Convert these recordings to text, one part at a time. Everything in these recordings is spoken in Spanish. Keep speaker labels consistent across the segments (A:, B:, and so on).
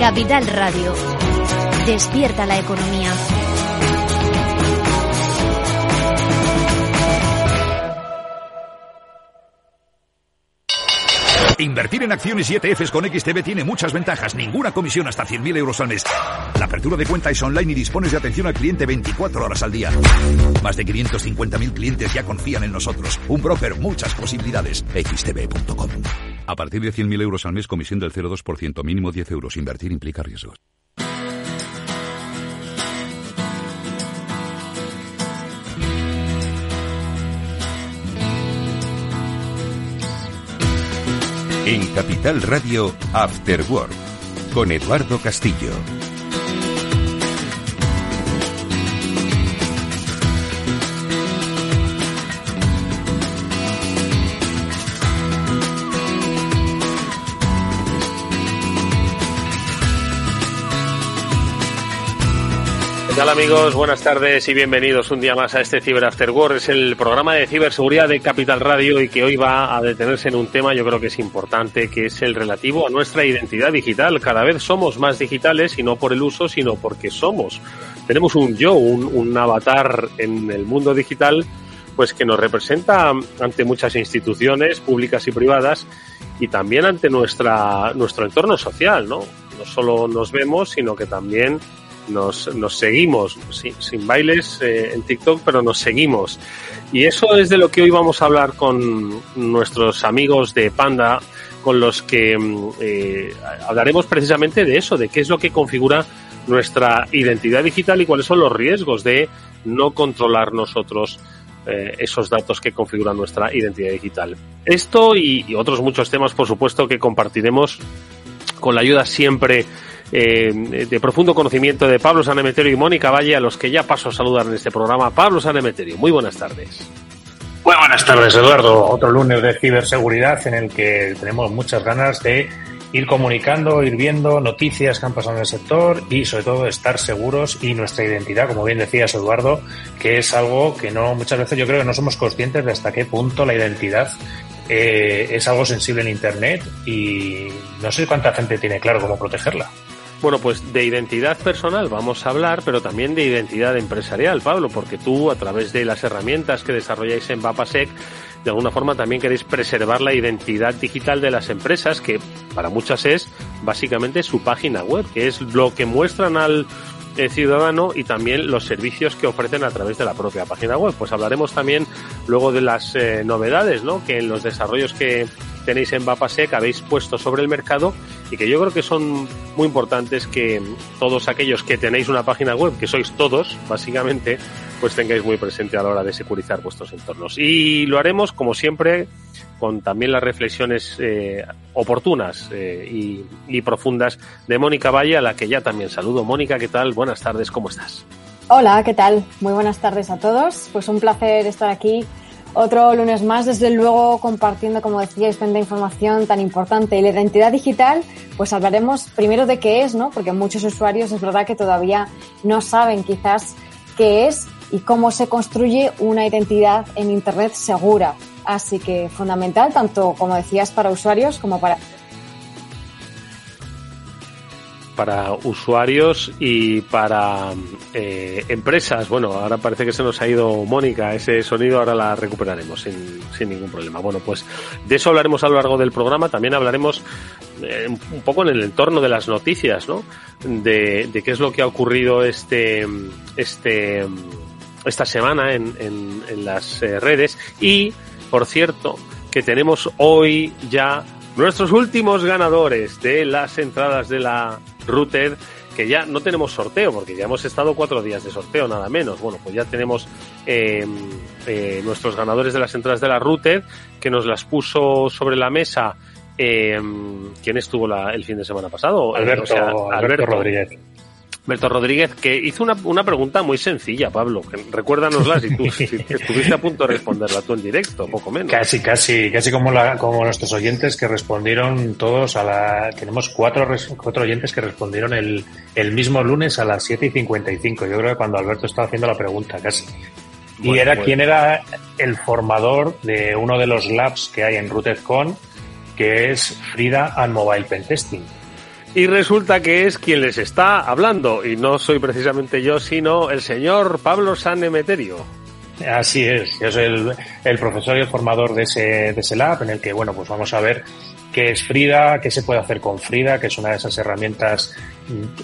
A: Capital Radio. Despierta la economía.
B: Invertir en acciones y ETFs con XTB tiene muchas ventajas. Ninguna comisión hasta 100.000 euros al mes. La apertura de cuenta es online y dispones de atención al cliente 24 horas al día. Más de 550.000 clientes ya confían en nosotros. Un broker, muchas posibilidades. XTB.com. A partir de 100.000 euros al mes, comisión del 0,2%, mínimo 10 euros. Invertir implica riesgos. En Capital Radio, After Work, con Eduardo Castillo.
C: Tal amigos? Buenas tardes y bienvenidos un día más a este Cyber After Work. Es el programa de ciberseguridad de Capital Radio y que hoy va a detenerse en un tema yo creo que es importante, que es el relativo a nuestra identidad digital. Cada vez somos más digitales y no por el uso, sino porque somos. Tenemos un yo, un, un avatar en el mundo digital, pues que nos representa ante muchas instituciones públicas y privadas y también ante nuestra, nuestro entorno social, ¿no? No solo nos vemos, sino que también nos, nos seguimos, sin, bailes eh, en TikTok, pero nos seguimos. Y eso es de lo que hoy vamos a hablar con nuestros amigos de Panda, con los que eh, hablaremos precisamente de eso, de qué es lo que configura nuestra identidad digital y cuáles son los riesgos de no controlar nosotros eh, esos datos que configuran nuestra identidad digital. Esto y, y otros muchos temas, por supuesto, que compartiremos con la ayuda siempre eh, de profundo conocimiento de Pablo Sanemeterio y Mónica Valle, a los que ya paso a saludar en este programa. Pablo Sanemeterio, muy buenas tardes.
D: Muy buenas tardes, Eduardo. Otro lunes de ciberseguridad en el que tenemos muchas ganas de ir comunicando, ir viendo noticias que han pasado en el sector y sobre todo estar seguros y nuestra identidad, como bien decías Eduardo, que es algo que no muchas veces yo creo que no somos conscientes de hasta qué punto la identidad eh, es algo sensible en Internet y no sé cuánta gente tiene claro cómo protegerla.
C: Bueno, pues de identidad personal vamos a hablar, pero también de identidad empresarial, Pablo, porque tú a través de las herramientas que desarrolláis en Vapasec, de alguna forma también queréis preservar la identidad digital de las empresas, que para muchas es básicamente su página web, que es lo que muestran al eh, ciudadano y también los servicios que ofrecen a través de la propia página web. Pues hablaremos también luego de las eh, novedades, ¿no? Que en los desarrollos que tenéis en Vapasec habéis puesto sobre el mercado y que yo creo que son muy importantes que todos aquellos que tenéis una página web, que sois todos, básicamente, pues tengáis muy presente a la hora de securizar vuestros entornos. Y lo haremos, como siempre, con también las reflexiones eh, oportunas eh, y, y, profundas de Mónica Valle, a la que ya también saludo. Mónica, ¿qué tal? Buenas tardes, ¿cómo estás?
E: Hola, ¿qué tal? Muy buenas tardes a todos. Pues un placer estar aquí otro lunes más, desde luego, compartiendo, como decíais, tanta información tan importante. Y la identidad digital, pues hablaremos primero de qué es, ¿no? Porque muchos usuarios es verdad que todavía no saben quizás qué es y cómo se construye una identidad en Internet segura. Así que fundamental, tanto como decías, para usuarios como para
C: para usuarios y para eh, empresas. Bueno, ahora parece que se nos ha ido Mónica, ese sonido ahora la recuperaremos sin, sin ningún problema. Bueno, pues de eso hablaremos a lo largo del programa. También hablaremos eh, un poco en el entorno de las noticias, ¿no? De, de qué es lo que ha ocurrido este, este, esta semana en, en, las eh, redes. Y, por cierto, que tenemos hoy ya nuestros últimos ganadores de las entradas de la Router, que ya no tenemos sorteo, porque ya hemos estado cuatro días de sorteo, nada menos. Bueno, pues ya tenemos eh, eh, nuestros ganadores de las entradas de la Router, que nos las puso sobre la mesa. Eh, ¿Quién estuvo la, el fin de semana pasado?
D: Alberto, o sea, Alberto, Alberto Rodríguez.
C: Alberto Rodríguez, que hizo una, una pregunta muy sencilla, Pablo. Que, recuérdanosla si tú si estuviste a punto de responderla tú en directo, poco menos.
D: Casi, casi, casi como, la, como nuestros oyentes que respondieron todos a la. Tenemos cuatro, cuatro oyentes que respondieron el, el mismo lunes a las 7 y 55. Yo creo que cuando Alberto estaba haciendo la pregunta, casi. Y era bueno. quién era el formador de uno de los labs que hay en RootedCon, que es Frida and Mobile Pen Testing.
C: Y resulta que es quien les está hablando, y no soy precisamente yo, sino el señor Pablo San Emeterio.
D: Así es, yo soy el, el, profesor y el formador de ese, de ese lab, en el que, bueno, pues vamos a ver qué es Frida, qué se puede hacer con Frida, que es una de esas herramientas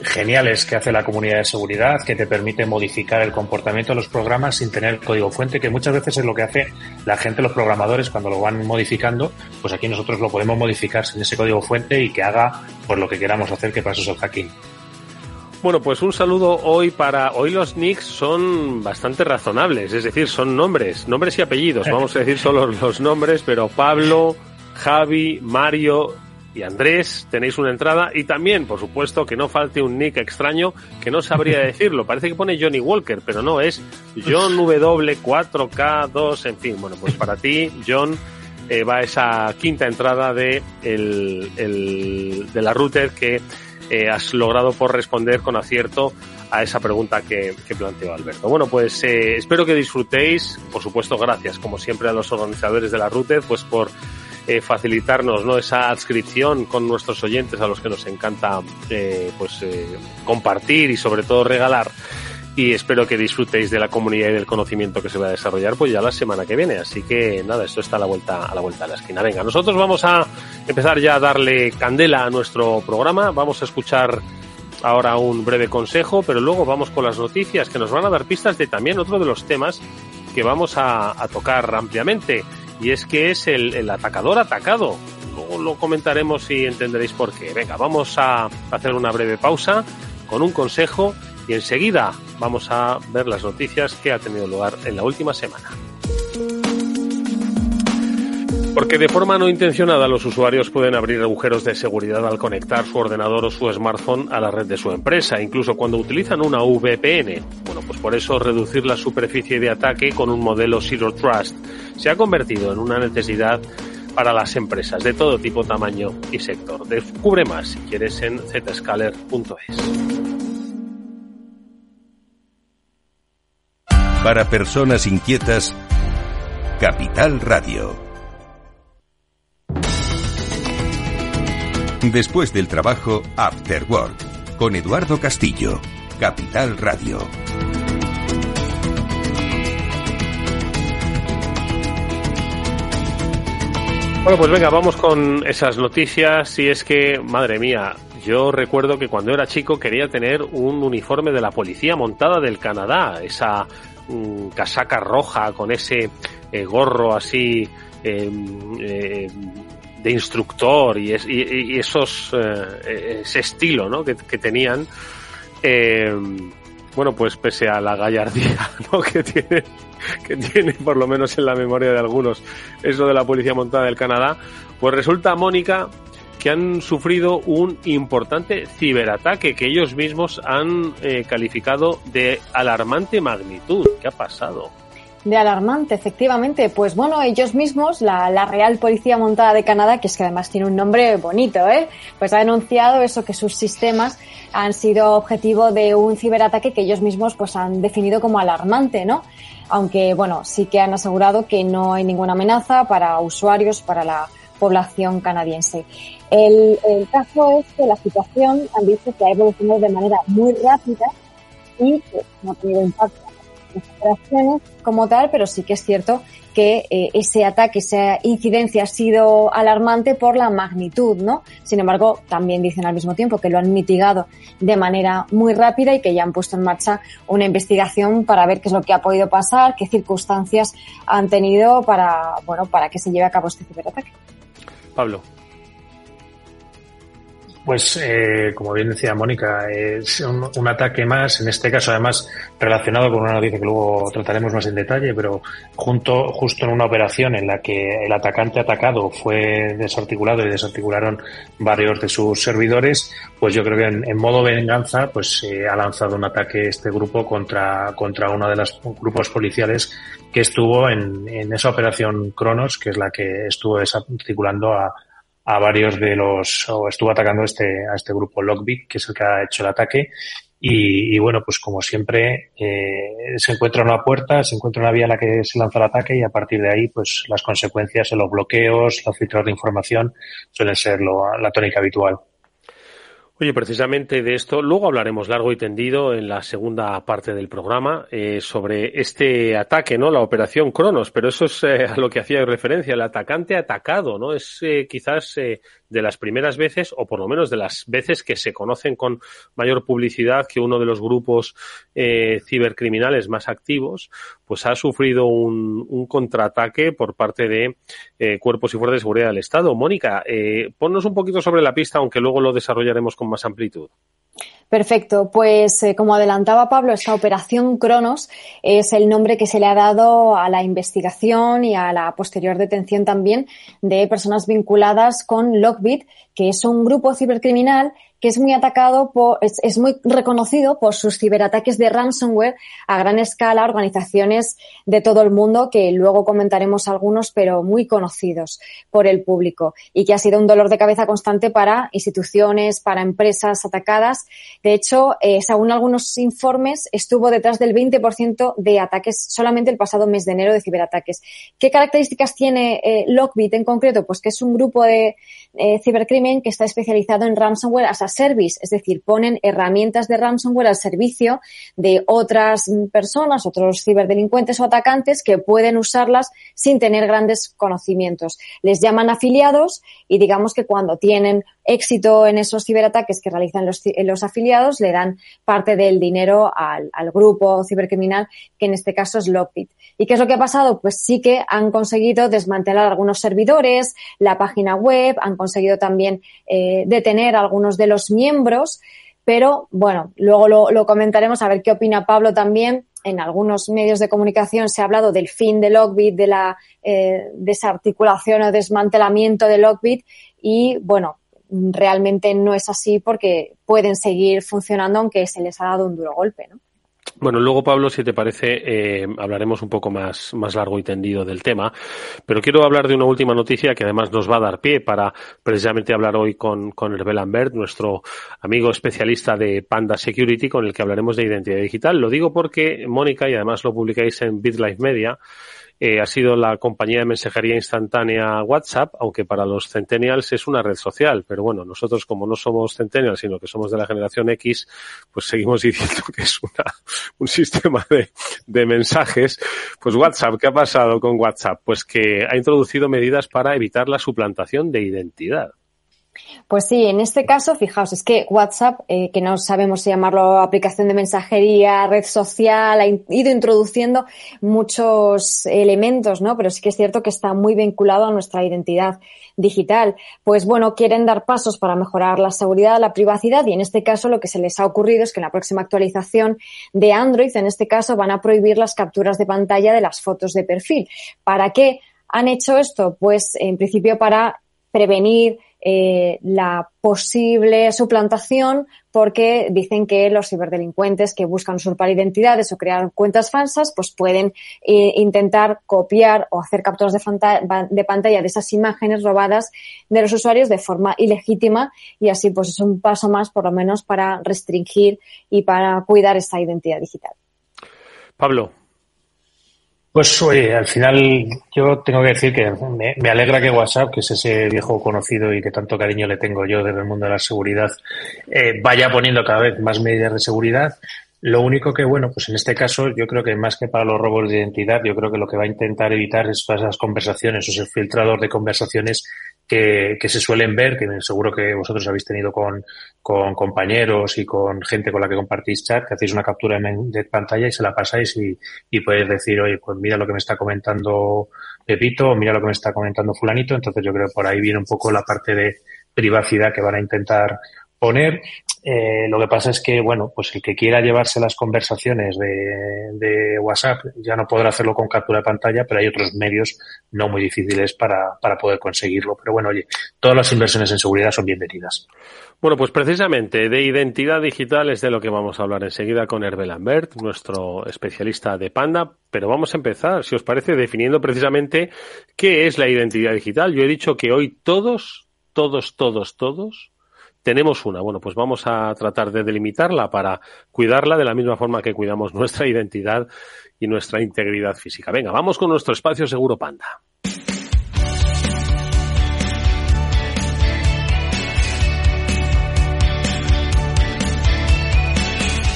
D: geniales que hace la comunidad de seguridad, que te permite modificar el comportamiento de los programas sin tener código fuente, que muchas veces es lo que hace la gente, los programadores, cuando lo van modificando, pues aquí nosotros lo podemos modificar sin ese código fuente y que haga pues lo que queramos hacer, que para eso es el hacking.
C: Bueno, pues un saludo hoy para. Hoy los nicks son bastante razonables, es decir, son nombres, nombres y apellidos. Vamos a decir solo los nombres, pero Pablo, Javi, Mario y Andrés, tenéis una entrada y también, por supuesto, que no falte un nick extraño que no sabría decirlo. Parece que pone Johnny Walker, pero no, es John W4K2, en fin. Bueno, pues para ti, John, eh, va esa quinta entrada de, el, el, de la router que eh, has logrado por responder con acierto a esa pregunta que, que planteó Alberto. Bueno, pues eh, espero que disfrutéis. Por supuesto, gracias, como siempre, a los organizadores de la router, pues por eh, facilitarnos ¿no? esa adscripción con nuestros oyentes a los que nos encanta eh, pues eh, compartir y sobre todo regalar. Y espero que disfrutéis de la comunidad y del conocimiento que se va a desarrollar pues ya la semana que viene. Así que nada esto está a la vuelta a la vuelta de la esquina. Venga nosotros vamos a empezar ya a darle candela a nuestro programa. Vamos a escuchar ahora un breve consejo pero luego vamos con las noticias que nos van a dar pistas de también otro de los temas que vamos a, a tocar ampliamente y es que es el, el atacador atacado. Luego lo comentaremos y entenderéis por qué. Venga, vamos a hacer una breve pausa con un consejo y enseguida vamos a ver las noticias que ha tenido lugar en la última semana. Porque de forma no intencionada los usuarios pueden abrir agujeros de seguridad al conectar su ordenador o su smartphone a la red de su empresa, incluso cuando utilizan una VPN. Bueno, pues por eso reducir la superficie de ataque con un modelo Zero Trust se ha convertido en una necesidad para las empresas de todo tipo, tamaño y sector. Descubre más si quieres en zscaler.es.
B: Para personas inquietas, Capital Radio. Después del trabajo, After Work, con Eduardo Castillo, Capital Radio.
C: Bueno, pues venga, vamos con esas noticias. Y es que, madre mía, yo recuerdo que cuando era chico quería tener un uniforme de la policía montada del Canadá, esa mm, casaca roja con ese eh, gorro así eh, eh, de instructor y, es, y, esos eh, ese estilo ¿no? que, que tenían. bueno, pues pese a la gallardía ¿no? que tiene que tiene por lo menos en la memoria de algunos eso de la policía montada del Canadá, pues resulta, Mónica, que han sufrido un importante ciberataque que ellos mismos han eh, calificado de alarmante magnitud. ¿Qué ha pasado?
E: De alarmante, efectivamente. Pues bueno, ellos mismos, la, la, Real Policía Montada de Canadá, que es que además tiene un nombre bonito, ¿eh? pues ha denunciado eso, que sus sistemas han sido objetivo de un ciberataque que ellos mismos pues han definido como alarmante, ¿no? Aunque bueno, sí que han asegurado que no hay ninguna amenaza para usuarios, para la población canadiense. El, el caso es que la situación han dicho que ha evolucionado de manera muy rápida y que no ha tenido impacto como tal, pero sí que es cierto que eh, ese ataque, esa incidencia ha sido alarmante por la magnitud, ¿no? Sin embargo, también dicen al mismo tiempo que lo han mitigado de manera muy rápida y que ya han puesto en marcha una investigación para ver qué es lo que ha podido pasar, qué circunstancias han tenido para, bueno, para que se lleve a cabo este ciberataque.
C: Pablo.
D: Pues, eh, como bien decía Mónica, es un, ataque más, en este caso además relacionado con una noticia que luego trataremos más en detalle, pero junto, justo en una operación en la que el atacante atacado fue desarticulado y desarticularon varios de sus servidores, pues yo creo que en, en modo venganza, pues eh, ha lanzado un ataque este grupo contra, contra uno de los grupos policiales que estuvo en, en esa operación Cronos, que es la que estuvo desarticulando a, a varios de los, o estuvo atacando este, a este grupo Lockbit, que es el que ha hecho el ataque. Y, y bueno, pues como siempre, eh, se encuentra una puerta, se encuentra una vía en la que se lanza el ataque y a partir de ahí, pues las consecuencias en los bloqueos, los filtros de información suelen ser lo, la tónica habitual.
C: Oye, precisamente de esto, luego hablaremos largo y tendido en la segunda parte del programa eh, sobre este ataque, ¿no? La operación Cronos, pero eso es eh, a lo que hacía referencia, el atacante atacado, ¿no? Es eh, quizás de las primeras veces, o por lo menos de las veces que se conocen con mayor publicidad que uno de los grupos cibercriminales más activos, pues ha sufrido un, un contraataque por parte de cuerpos y fuerzas de seguridad del Estado. Mónica, ponnos un poquito sobre la pista, aunque luego lo desarrollaremos con más amplitud.
E: Perfecto. Pues eh, como adelantaba Pablo, esta operación Cronos es el nombre que se le ha dado a la investigación y a la posterior detención también de personas vinculadas con Lockbit, que es un grupo cibercriminal que es muy atacado por, es, muy reconocido por sus ciberataques de ransomware a gran escala, organizaciones de todo el mundo, que luego comentaremos algunos, pero muy conocidos por el público y que ha sido un dolor de cabeza constante para instituciones, para empresas atacadas. De hecho, eh, según algunos informes, estuvo detrás del 20% de ataques solamente el pasado mes de enero de ciberataques. ¿Qué características tiene eh, Lockbit en concreto? Pues que es un grupo de eh, cibercrimen que está especializado en ransomware as service, es decir, ponen herramientas de ransomware al servicio de otras personas, otros ciberdelincuentes o atacantes que pueden usarlas sin tener grandes conocimientos. Les llaman afiliados y digamos que cuando tienen éxito en esos ciberataques que realizan los, los afiliados, le dan parte del dinero al, al, grupo cibercriminal, que en este caso es Lockbit. ¿Y qué es lo que ha pasado? Pues sí que han conseguido desmantelar algunos servidores, la página web, han conseguido también eh, detener a algunos de los miembros, pero bueno, luego lo, lo comentaremos a ver qué opina Pablo también en algunos medios de comunicación se ha hablado del fin de Lockbit, de la eh, desarticulación o desmantelamiento de Lockbit y bueno, realmente no es así porque pueden seguir funcionando aunque se les ha dado un duro golpe, ¿no?
C: Bueno, luego Pablo, si te parece, eh, hablaremos un poco más, más largo y tendido del tema, pero quiero hablar de una última noticia que además nos va a dar pie para precisamente hablar hoy con, con Herbel Lambert, nuestro amigo especialista de Panda Security, con el que hablaremos de identidad digital. Lo digo porque, Mónica, y además lo publicáis en BitLife Media, eh, ha sido la compañía de mensajería instantánea WhatsApp, aunque para los centennials es una red social. Pero bueno, nosotros como no somos centennials, sino que somos de la generación X, pues seguimos diciendo que es una, un sistema de, de mensajes. Pues WhatsApp, ¿qué ha pasado con WhatsApp? Pues que ha introducido medidas para evitar la suplantación de identidad.
E: Pues sí, en este caso, fijaos, es que WhatsApp, eh, que no sabemos si llamarlo aplicación de mensajería, red social, ha ido introduciendo muchos elementos, ¿no? Pero sí que es cierto que está muy vinculado a nuestra identidad digital. Pues bueno, quieren dar pasos para mejorar la seguridad, la privacidad y en este caso lo que se les ha ocurrido es que en la próxima actualización de Android, en este caso, van a prohibir las capturas de pantalla de las fotos de perfil. ¿Para qué? han hecho esto? Pues en principio para prevenir eh, la posible suplantación porque dicen que los ciberdelincuentes que buscan usurpar identidades o crear cuentas falsas pues pueden eh, intentar copiar o hacer capturas de, de, pantalla de esas imágenes robadas de los usuarios de forma ilegítima y así pues es un paso más por lo menos para restringir y para cuidar esta identidad digital.
C: Pablo,
D: pues oye, al final yo tengo que decir que me, alegra que WhatsApp, que es ese viejo conocido y que tanto cariño le tengo yo desde el mundo de la seguridad, eh, vaya poniendo cada vez más medidas de seguridad. Lo único que, bueno, pues en este caso yo creo que más que para los robos de identidad, yo creo que lo que va a intentar evitar es todas esas conversaciones, o ese filtrador de conversaciones que, que, se suelen ver, que seguro que vosotros habéis tenido con, con, compañeros y con gente con la que compartís chat, que hacéis una captura de, pantalla y se la pasáis y, y podéis decir, oye, pues mira lo que me está comentando Pepito, mira lo que me está comentando fulanito. Entonces yo creo que por ahí viene un poco la parte de privacidad que van a intentar poner. Eh, lo que pasa es que, bueno, pues el que quiera llevarse las conversaciones de, de, WhatsApp ya no podrá hacerlo con captura de pantalla, pero hay otros medios no muy difíciles para, para poder conseguirlo. Pero bueno, oye, todas las inversiones en seguridad son bienvenidas.
C: Bueno, pues precisamente de identidad digital es de lo que vamos a hablar enseguida con Hervé Lambert, nuestro especialista de Panda, pero vamos a empezar, si os parece, definiendo precisamente qué es la identidad digital. Yo he dicho que hoy todos, todos, todos, todos tenemos una. Bueno, pues vamos a tratar de delimitarla para cuidarla de la misma forma que cuidamos nuestra identidad y nuestra integridad física. Venga, vamos con nuestro espacio seguro panda.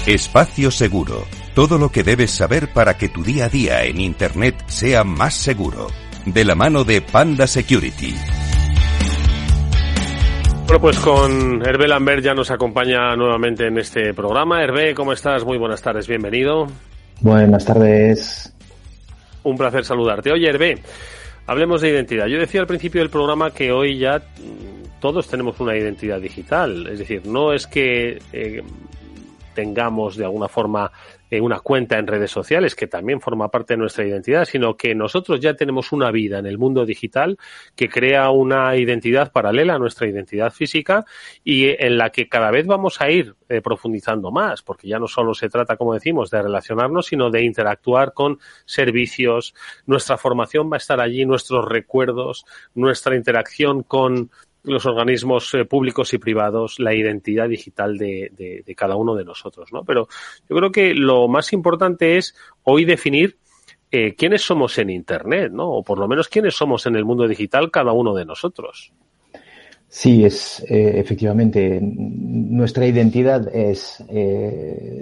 F: Espacio Seguro. Todo lo que debes saber para que tu día a día en Internet sea más seguro. De la mano de Panda Security.
C: Bueno, pues con Hervé Lambert ya nos acompaña nuevamente en este programa. Hervé, ¿cómo estás? Muy buenas tardes, bienvenido.
G: Buenas tardes.
C: Un placer saludarte. Oye, Hervé, hablemos de identidad. Yo decía al principio del programa que hoy ya todos tenemos una identidad digital. Es decir, no es que eh, tengamos de alguna forma eh, una cuenta en redes sociales, que también forma parte de nuestra identidad, sino que nosotros ya tenemos una vida en el mundo digital que crea una identidad paralela a nuestra identidad física y en la que cada vez vamos a ir eh, profundizando más, porque ya no solo se trata, como decimos, de relacionarnos, sino de interactuar con servicios. Nuestra formación va a estar allí, nuestros recuerdos, nuestra interacción con los organismos eh, públicos y privados la identidad digital de, cada uno de nosotros, ¿no? Pero yo creo que lo más importante es hoy definir eh, quiénes somos en Internet, ¿no? O por lo menos quiénes somos en el mundo digital cada uno de nosotros.
G: Sí, es eh, efectivamente nuestra identidad es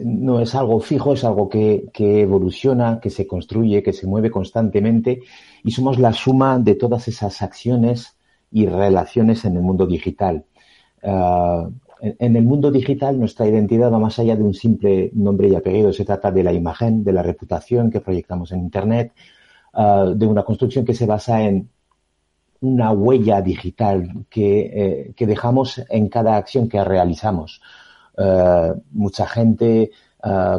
G: no es algo fijo, es algo que evoluciona, que se construye, que se mueve constantemente y somos la suma de todas esas acciones y relaciones en el mundo digital. Ah, en el mundo digital nuestra identidad va más allá de un simple nombre y apellido. Se trata de la imagen, de la reputación que proyectamos en Internet, ah, de una construcción que se basa en una huella digital que, eh, dejamos en cada acción que realizamos. Ah, mucha gente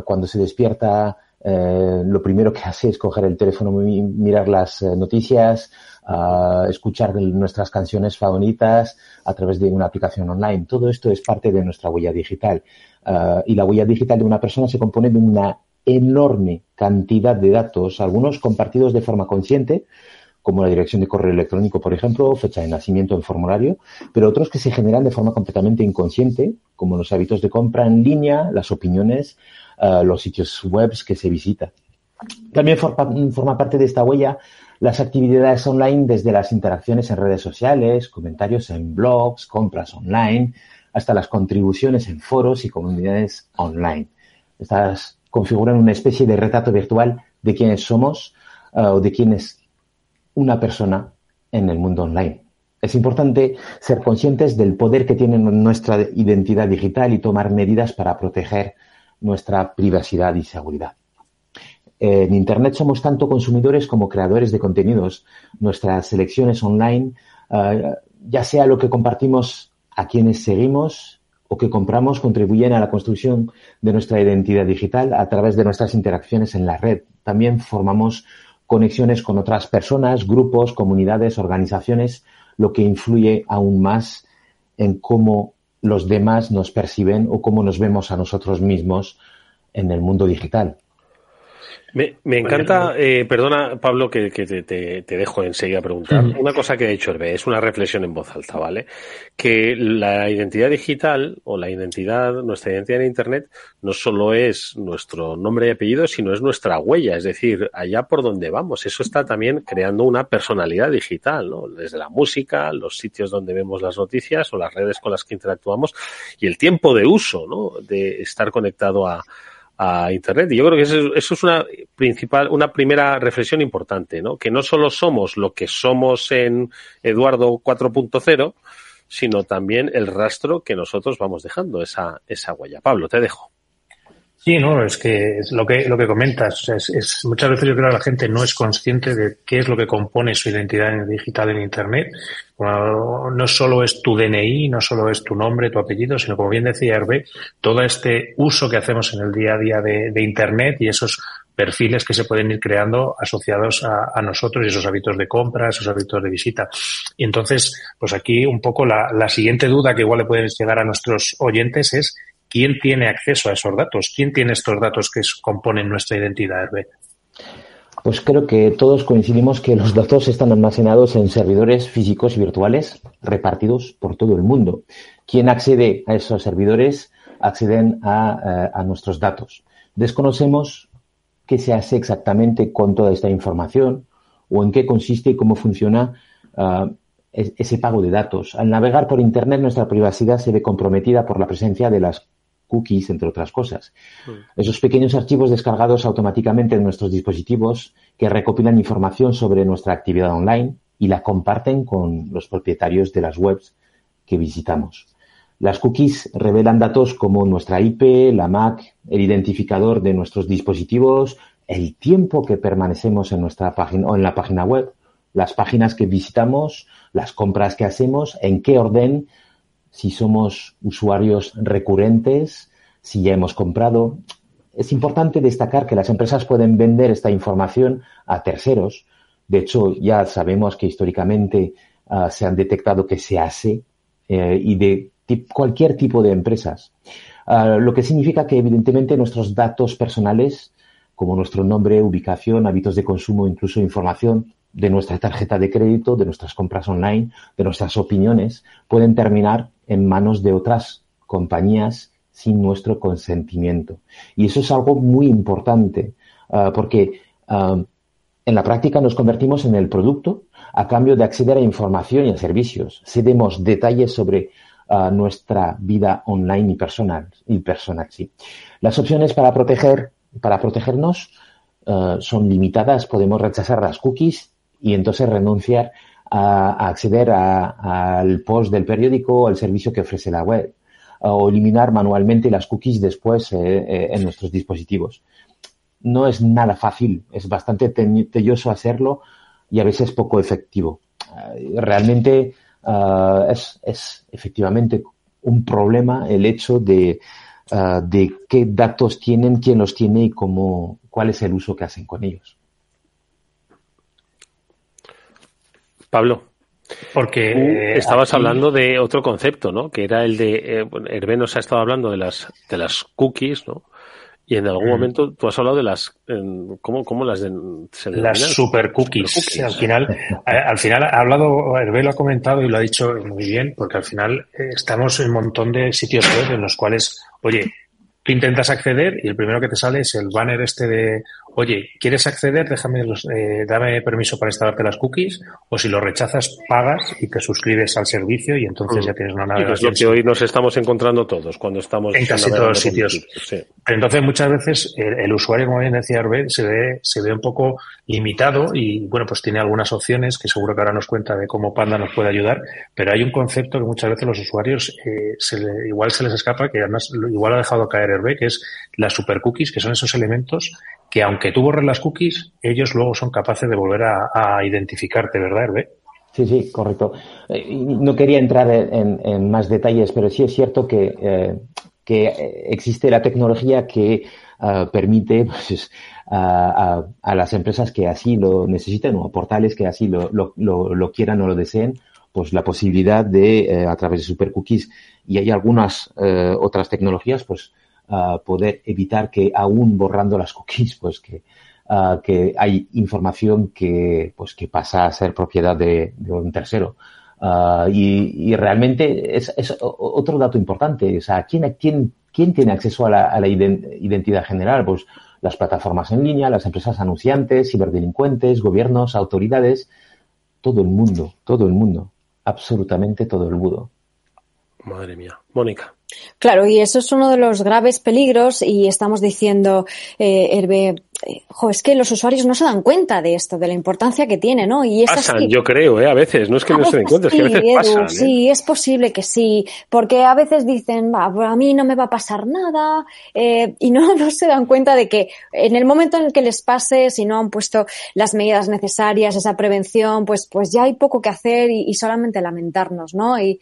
G: cuando se despierta eh, lo primero que hace es coger el teléfono, y mirar las eh, noticias, escuchar nuestras canciones favoritas a través de una aplicación online. Todo esto es parte de nuestra huella digital. Ah, y la huella digital de una persona se compone de una enorme cantidad de datos, algunos compartidos de forma consciente, como la dirección de correo electrónico, por ejemplo, fecha de nacimiento en formulario, pero otros que se generan de forma completamente inconsciente, como los hábitos de compra en línea, las opiniones, ah, los sitios web que se visita. También forma parte de esta huella las actividades online desde las interacciones en redes sociales, comentarios en blogs, compras online, hasta las contribuciones en foros y comunidades online. Estas configuran una especie de retrato virtual de quiénes somos eh, o de quién es una persona en el mundo online. Es importante ser conscientes del poder que tiene nuestra identidad digital y tomar medidas para proteger nuestra privacidad y seguridad. En Internet somos tanto consumidores como creadores de contenidos. Nuestras selecciones online, eh, ya sea lo que compartimos a quienes seguimos o que compramos, contribuyen a la construcción de nuestra identidad digital a través de nuestras interacciones en la red. También formamos conexiones con otras personas, grupos, comunidades, organizaciones, lo que influye aún más en cómo los demás nos perciben o cómo nos vemos a nosotros mismos en el mundo digital.
C: Me, me encanta, eh, perdona Pablo que, que te, te, dejo enseguida preguntar. Una cosa que ha dicho Hervé, es una reflexión en voz alta, ¿vale? Que la identidad digital o la identidad, nuestra identidad en Internet, no solo es nuestro nombre y apellido, sino es nuestra huella, es decir, allá por donde vamos. Eso está también creando una personalidad digital, ¿no? Desde la música, los sitios donde vemos las noticias o las redes con las que interactuamos y el tiempo de uso, ¿no? De estar conectado a a Internet. Y yo creo que eso, es una principal, una primera reflexión importante, ¿no? Que no solo somos lo que somos en Eduardo 4.0, sino también el rastro que nosotros vamos dejando, esa, esa huella. Pablo, te dejo.
D: Sí, no, es que es lo que lo que comentas es, es, muchas veces yo creo que la gente no es consciente de qué es lo que compone su identidad digital en Internet. no solo es tu DNI, no solo es tu nombre, tu apellido, sino como bien decía Hervé, todo este uso que hacemos en el día a día de, de Internet y esos perfiles que se pueden ir creando asociados a, a, nosotros y esos hábitos de compra, esos hábitos de visita. Y entonces, pues aquí un poco la, la siguiente duda que igual le puede llegar a nuestros oyentes es ¿quién tiene acceso a esos datos? ¿Quién tiene estos datos que componen nuestra identidad?
G: Pues creo que todos coincidimos que los datos están almacenados en servidores físicos y virtuales repartidos por todo el mundo. ¿Quién accede a esos servidores? Acceden a, eh, nuestros datos. Desconocemos qué se hace exactamente con toda esta información o en qué consiste y cómo funciona uh, ese pago de datos. Al navegar por Internet, nuestra privacidad se ve comprometida por la presencia de las cookies, entre otras cosas. Mm. Esos pequeños archivos descargados automáticamente en nuestros dispositivos que recopilan información sobre nuestra actividad online y la comparten con los propietarios de las webs que visitamos. Las cookies revelan datos como nuestra IP, la MAC, el identificador de nuestros dispositivos, el tiempo que permanecemos en nuestra página o en la página web, las páginas que visitamos, las compras que hacemos, en qué orden, si somos usuarios recurrentes, si ya hemos comprado. Es importante destacar que las empresas pueden vender esta información a terceros. De hecho, ya sabemos que históricamente ah, se han detectado que se hace eh, y de cualquier tipo de empresas. Ah, lo que significa que evidentemente nuestros datos personales, como nuestro nombre, ubicación, hábitos de consumo, incluso información de nuestra tarjeta de crédito, de nuestras compras online, de nuestras opiniones, pueden terminar en manos de otras compañías sin nuestro consentimiento. Y eso es algo muy importante, ah, porque ah, en la práctica nos convertimos en el producto a cambio de acceder a información y a servicios. Cedemos detalles sobre ah, nuestra vida online y personal. Y personal sí. Las opciones para proteger, para protegernos son limitadas. Podemos rechazar las cookies y entonces renunciar a, acceder al post del periódico o al servicio que ofrece la web o eliminar manualmente las cookies después eh, eh, en nuestros dispositivos. No es nada fácil, es bastante telloso hacerlo y a veces poco efectivo. Eh, realmente es, es, efectivamente un problema el hecho de, de qué datos tienen, quién los tiene y cómo, cuál es el uso que hacen con ellos.
C: Pablo. Porque estabas hablando de otro concepto, ¿no? Que era el de, eh, Hervé nos ha estado hablando de las, de las cookies, ¿no? Y en algún momento tú has hablado de las, ¿cómo, cómo las de,
D: Las super cookies. Al final, al final ha hablado, Hervé lo ha comentado y lo ha dicho muy bien, porque al final eh, estamos en un montón de sitios web en los cuales, oye, tú intentas acceder y el primero que te sale es el banner este de oye, ¿quieres acceder? Déjame los, eh, dame permiso para instalarte las cookies, o si lo rechazas, pagas y te suscribes al servicio y entonces ya tienes una navegación.
C: Es lo que hoy nos estamos encontrando todos cuando estamos
D: en casi todos los sitios. Entonces muchas veces el, usuario, como bien decía Arbet, se ve, se ve un poco limitado y bueno, pues tiene algunas opciones que seguro que ahora nos cuenta de cómo Panda nos puede ayudar, pero hay un concepto que muchas veces los usuarios eh, se igual se les escapa, que además igual ha dejado caer Hervé, que es las super cookies, que son esos elementos que aunque tú borres las cookies, ellos luego son capaces de volver a, identificarte, ¿verdad, Hervé?
G: Sí, sí, correcto. Eh, no quería entrar en, más detalles, pero sí es cierto que, eh, que existe la tecnología que ah, permite pues, a, las empresas que así lo necesiten o a portales que así lo, lo, quieran o lo deseen, pues la posibilidad de, eh, a través de super cookies, y hay algunas otras tecnologías, pues poder evitar que aún borrando las cookies, pues que, que hay información que, pues que pasa a ser propiedad de, un tercero. y, realmente es, otro dato importante. O sea, ¿quién, quién, quién tiene acceso a la, identidad general? Pues las plataformas en línea, las empresas anunciantes, ciberdelincuentes, gobiernos, autoridades, todo el mundo, todo el mundo, absolutamente todo el mundo.
C: Madre mía. Mónica.
E: Claro, y eso es uno de los graves peligros y estamos diciendo, eh, Herbe, eh, es que los usuarios no se dan cuenta de esto, de la importancia que tiene, ¿no?
C: Y pasan, yo creo, ¿eh? A veces, no es que no se den cuenta, es que a veces pasan. ¿eh?
E: Sí, es posible que sí, porque a veces dicen, va, a mí no me va a pasar nada, eh, y no, no se dan cuenta de que en el momento en el que les pase, si no han puesto las medidas necesarias, esa prevención, pues, pues ya hay poco que hacer y, solamente lamentarnos, ¿no? Y,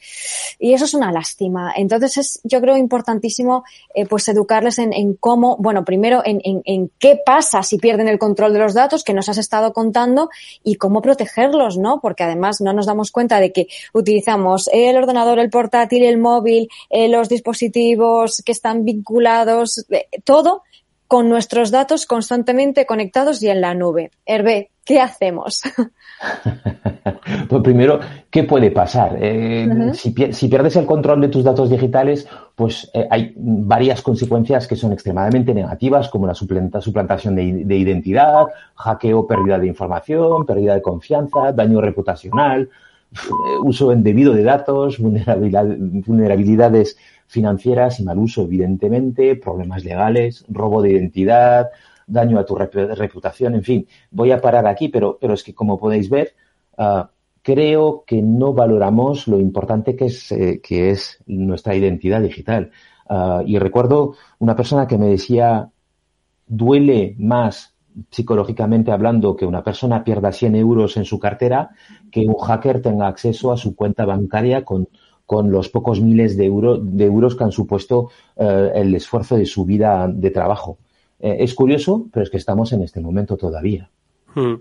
E: y, eso es una lástima. Entonces es, yo creo, importantísimo, eh, pues educarles en, en, cómo, bueno, primero en, en, en qué pasa si pierden el control de los datos que nos has estado contando y cómo protegerlos, ¿no? Porque además no nos damos cuenta de que utilizamos el ordenador, el portátil, el móvil, eh, los dispositivos que están vinculados, eh, todo con nuestros datos constantemente conectados y en la nube. Hervé, ¿qué hacemos?
G: pues primero, ¿qué puede pasar? Eh, si, pierdes el control de tus datos digitales, pues eh, hay varias consecuencias que son extremadamente negativas, como la suplantación de, identidad, hackeo, pérdida de información, pérdida de confianza, daño reputacional, uso indebido de datos, vulnerabilidades financieras y mal uso, evidentemente, problemas legales, robo de identidad, daño a tu reputación, en fin. Voy a parar aquí, pero, pero es que como podéis ver, ah, creo que no valoramos lo importante que es, eh, que es nuestra identidad digital. Ah, y recuerdo una persona que me decía, duele más psicológicamente hablando que una persona pierda 100 euros en su cartera que un hacker tenga acceso a su cuenta bancaria con, con los pocos miles de, euro, de euros que han supuesto eh, el esfuerzo de su vida de trabajo. Eh, es curioso, pero es que estamos en este momento todavía.
C: Hmm.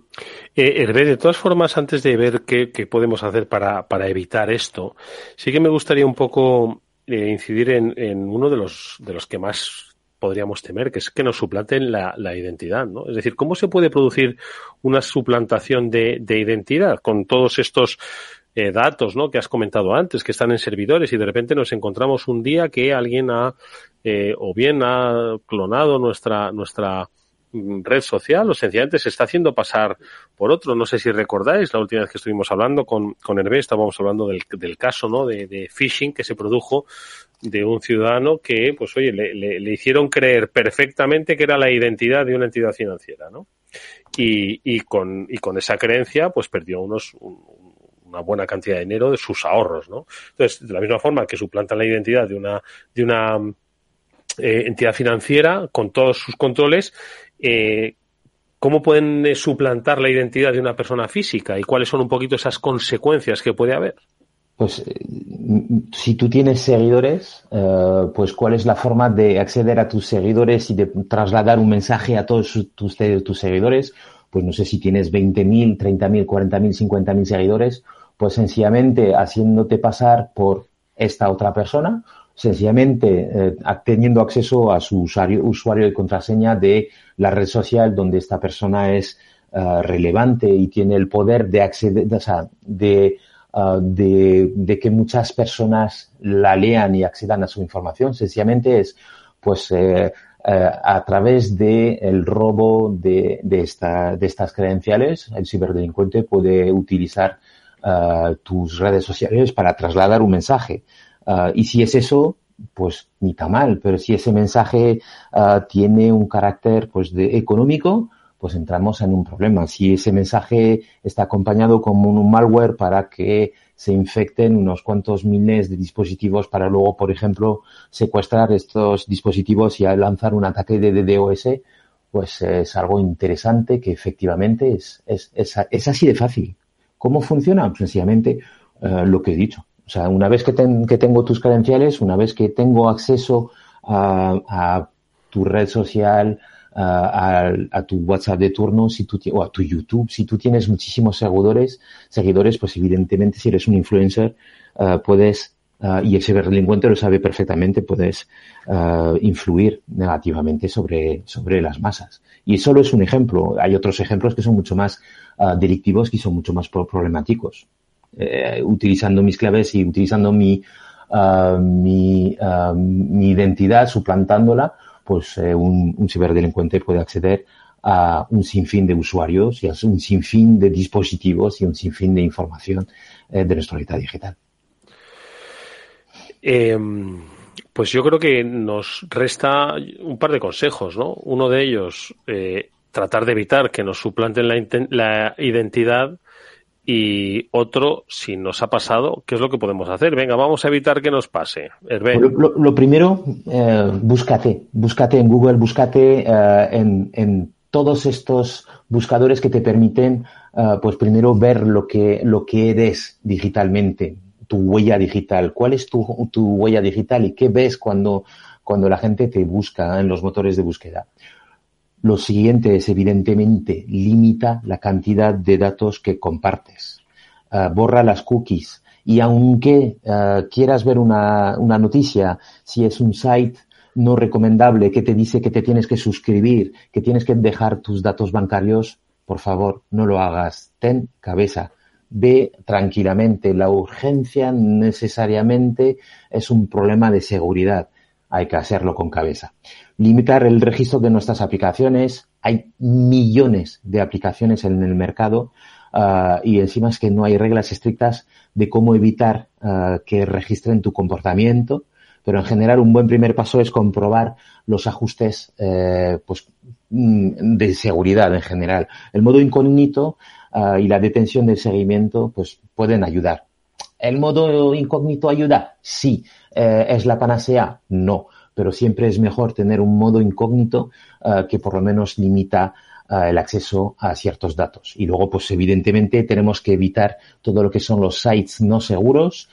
C: Eh, de todas formas, antes de ver qué, podemos hacer para, para, evitar esto, sí que me gustaría un poco eh, incidir en, uno de los, de los que más podríamos temer, que es que nos suplanten la, la identidad, ¿no? Es decir, ¿cómo se puede producir una suplantación de, de identidad con todos estos eh, datos, ¿no? Que has comentado antes, que están en servidores y de repente nos encontramos un día que alguien ha, eh, o bien ha clonado nuestra, nuestra mm, red social o sencillamente se está haciendo pasar por otro. No sé si recordáis la última vez que estuvimos hablando con, con Hervé, estábamos hablando del, del caso, ¿no? De, de phishing que se produjo de un ciudadano que, pues oye, le, le, hicieron creer perfectamente que era la identidad de una entidad financiera, ¿no? Y, y, con, y con esa creencia, pues perdió unos, una buena cantidad de dinero de sus ahorros, ¿no? Entonces, de la misma forma que suplantan la identidad de una, de una eh, entidad financiera con todos sus controles, eh, ¿cómo pueden eh, suplantar la identidad de una persona física y cuáles son un poquito esas consecuencias que puede haber?
G: Pues si tú tienes seguidores, pues cuál es la forma de acceder a tus seguidores y de trasladar un mensaje a todos tus, tus seguidores. Pues no sé si tienes 20.000, 30.000, 40.000, 50.000 seguidores, pues sencillamente haciéndote pasar por esta otra persona, sencillamente eh, teniendo acceso a su usuario, usuario y contraseña de la red social donde esta persona es uh, relevante y tiene el poder de acceder, o sea, de, uh, de, que muchas personas la lean y accedan a su información. Sencillamente es, pues, eh, eh, a través del el robo de, de, esta, de estas credenciales, el ciberdelincuente puede utilizar uh, tus redes sociales para trasladar un mensaje. Uh, y si es eso, pues ni tan mal, pero si ese mensaje uh, tiene un carácter pues de económico, pues entramos en un problema. Si ese mensaje está acompañado con un malware para que se infecten unos cuantos miles de dispositivos para luego, por ejemplo, secuestrar estos dispositivos y lanzar un ataque de DDoS, pues es algo interesante que efectivamente es, es, es así de fácil. ¿Cómo funciona? Pues sencillamente uh, lo que he dicho. O sea, una vez que, ten, que, tengo tus credenciales, una vez que tengo acceso a, tu red social, a, a, tu WhatsApp de turno, si tú, o a tu YouTube, si tú tienes muchísimos seguidores, seguidores, pues evidentemente si eres un influencer, uh, puedes, uh, y el ciberdelincuente lo sabe perfectamente, puedes influir negativamente sobre, sobre las masas. Y solo es un ejemplo. Hay otros ejemplos que son mucho más uh, delictivos que son mucho más problemáticos. Eh, utilizando mis claves y utilizando mi, uh, mi, uh, mi, identidad, suplantándola, pues eh, un, ciberdelincuente puede acceder a un sinfín de usuarios y a un sinfín de dispositivos y un sinfín de información eh, de nuestra realidad digital.
C: Eh, pues yo creo que nos resta un par de consejos, ¿no? Uno de ellos, eh, tratar de evitar que nos suplanten la, identidad y otro, si nos ha pasado, ¿qué es lo que podemos hacer? Venga, vamos a evitar que nos pase.
G: Lo, lo, lo, primero, eh, búscate, búscate en Google, búscate eh, en, en, todos estos buscadores que te permiten, eh, pues primero ver lo que, lo que eres digitalmente, tu huella digital. ¿Cuál es tu, tu huella digital y qué ves cuando, cuando la gente te busca en los motores de búsqueda? Lo siguiente es, evidentemente, limita la cantidad de datos que compartes. Uh, borra las cookies. Y aunque uh, quieras ver una, una noticia, si es un site no recomendable que te dice que te tienes que suscribir, que tienes que dejar tus datos bancarios, por favor, no lo hagas. Ten cabeza. Ve tranquilamente. La urgencia necesariamente es un problema de seguridad. Hay que hacerlo con cabeza limitar el registro de nuestras aplicaciones. Hay millones de aplicaciones en el mercado. uh, y encima es que no hay reglas estrictas de cómo evitar uh, que registren tu comportamiento, pero en general un buen primer paso es comprobar los ajustes eh, pues, mm, de seguridad en general. El modo incógnito uh, y la detención del seguimiento pues, pueden ayudar. ¿El modo incógnito ayuda? Sí. Eh, ¿Es la panacea? No. Pero siempre es mejor tener un modo incógnito uh, que por lo menos limita uh, el acceso a ciertos datos. Y luego, pues evidentemente tenemos que evitar todo lo que son los sites no seguros,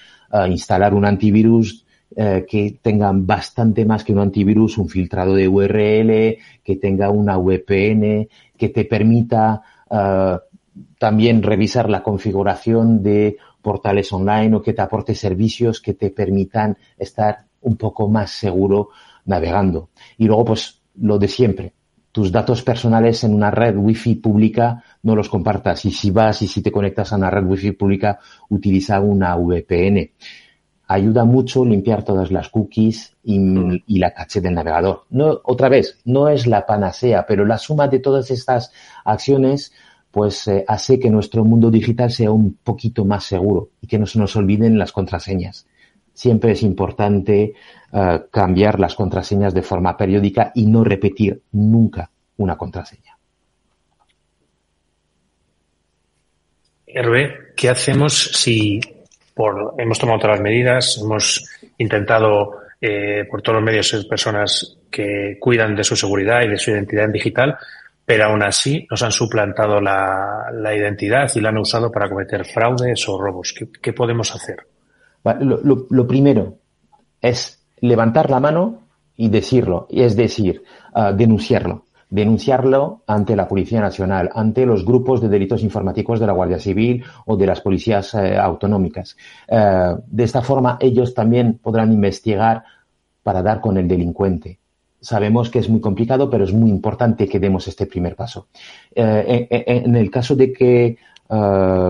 G: instalar un antivirus eh, que tengan bastante más que un antivirus, un filtrado de URL, que tenga una VPN, que te permita también revisar la configuración de portales online o que te aporte servicios que te permitan estar un poco más seguro navegando. Y luego, pues, lo de siempre. Tus datos personales en una red wifi pública no los compartas. Y si vas y si te conectas a una red wifi pública, utiliza una VPN ayuda mucho limpiar todas las cookies y, mm. y, la caché del navegador. No, otra vez, no es la panacea, pero la suma de todas estas acciones pues eh, hace que nuestro mundo digital sea un poquito más seguro y que no se nos olviden las contraseñas. Siempre es importante uh, cambiar las contraseñas de forma periódica y no repetir nunca una contraseña.
D: Hervé, ¿qué hacemos si por, hemos tomado todas las medidas, hemos intentado eh, por todos los medios ser personas que cuidan de su seguridad y de su identidad digital, pero aún así nos han suplantado la, identidad y la han usado para cometer fraudes o robos. ¿Qué, podemos hacer?
G: Lo, primero es levantar la mano y decirlo, es decir, uh, denunciarlo denunciarlo ante la Policía Nacional, ante los grupos de delitos informáticos de la Guardia Civil o de las policías eh, autonómicas. Eh, de esta forma, ellos también podrán investigar para dar con el delincuente. Sabemos que es muy complicado, pero es muy importante que demos este primer paso. Eh, en, en, el caso de que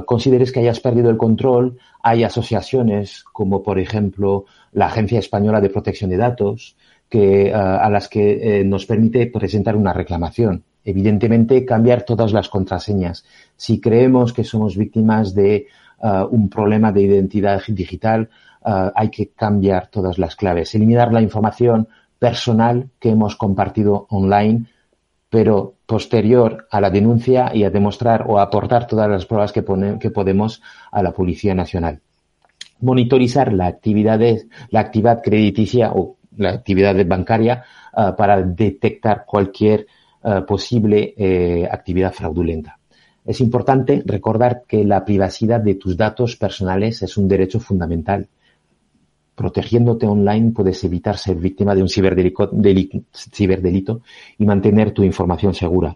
G: consideres que hayas perdido el control, hay asociaciones como, por ejemplo, la Agencia Española de Protección de Datos, que, a las que eh, nos permite presentar una reclamación. Evidentemente, cambiar todas las contraseñas. Si creemos que somos víctimas de un problema de identidad digital, hay que cambiar todas las claves. Eliminar la información personal que hemos compartido online, pero posterior a la denuncia y a demostrar o aportar todas las pruebas que, que podemos a la Policía Nacional. Monitorizar la actividad, la actividad crediticia o la actividad bancaria uh, para detectar cualquier uh, posible eh, actividad fraudulenta. Es importante recordar que la privacidad de tus datos personales es un derecho fundamental. Protegiéndote online puedes evitar ser víctima de un ciberdelito, y mantener tu información segura.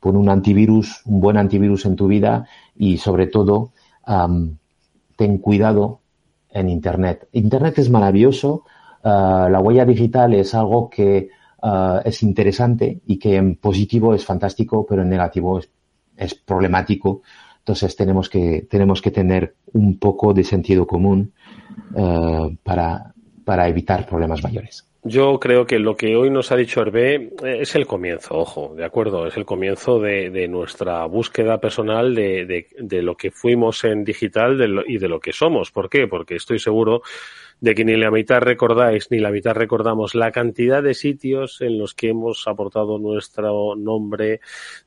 G: Pon un antivirus, un buen antivirus en tu vida y sobre todo ten cuidado en Internet. Internet es maravilloso, Uh, la huella digital es algo que uh, es interesante y que en positivo es fantástico, pero en negativo es, problemático. Entonces tenemos que, tenemos que tener un poco de sentido común uh, para, para evitar problemas mayores.
C: Yo creo que lo que hoy nos ha dicho Hervé eh, es el comienzo, ojo, de acuerdo, es el comienzo de, de nuestra búsqueda personal de, de, lo que fuimos en digital y de lo que somos. ¿Por qué? Porque estoy seguro de que ni la mitad recordáis ni la mitad recordamos la cantidad de sitios en los que hemos aportado nuestro nombre,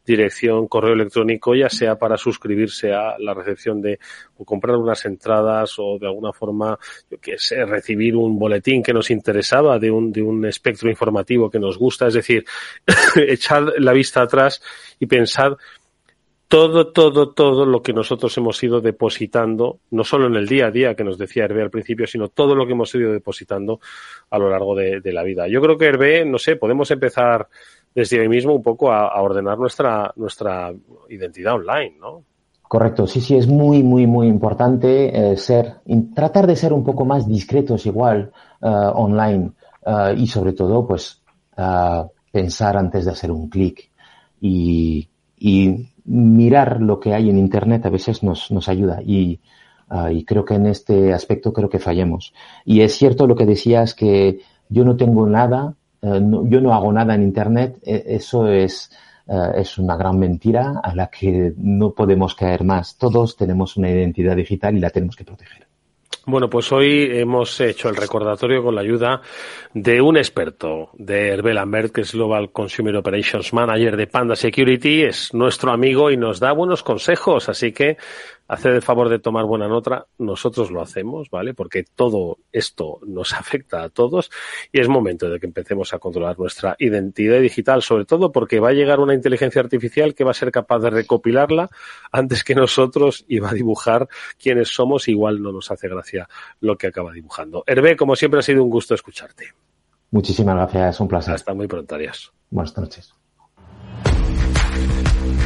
C: dirección, correo electrónico, ya sea para suscribirse a la recepción de o comprar unas entradas o de alguna forma, yo qué sé, recibir un boletín que nos interesaba de un, de un espectro informativo que nos gusta, es decir, echar la vista atrás y pensar todo, todo, todo lo que nosotros hemos ido depositando, no solo en el día a día que nos decía Hervé al principio, sino todo lo que hemos ido depositando a lo largo de, la vida. Yo creo que Hervé, no sé, podemos empezar desde hoy mismo un poco a, ordenar nuestra, nuestra identidad online, ¿no?
G: Correcto, sí, sí, es muy, muy, muy importante eh, ser, tratar de ser un poco más discretos igual uh, online uh, y sobre todo, pues, uh, pensar antes de hacer un clic y mirar lo que hay en Internet a veces nos, nos ayuda y, uh, y creo que en este aspecto creo que fallemos. Y es cierto lo que decías que yo no tengo nada, no, yo no hago nada en Internet, e, eso es eh, es una gran mentira a la que no podemos caer más. Todos tenemos una identidad digital y la tenemos que proteger.
C: Bueno, pues hoy hemos hecho el recordatorio con la ayuda de un experto de Hervé Lambert, que es Global Consumer Operations Manager de Panda Security, es nuestro amigo y nos da buenos consejos, así que haced el favor de tomar buena nota, nosotros lo hacemos, ¿vale? Porque todo esto nos afecta a todos y es momento de que empecemos a controlar nuestra identidad digital, sobre todo porque va a llegar una inteligencia artificial que va a ser capaz de recopilarla antes que nosotros y va a dibujar quiénes somos, igual no nos hace gracia lo que acaba dibujando. Hervé, como siempre ha sido un gusto escucharte.
G: Muchísimas gracias, un placer.
C: Hasta muy pronto, adiós.
G: Buenas noches.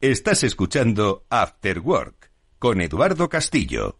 F: Estás escuchando After Work con Eduardo Castillo.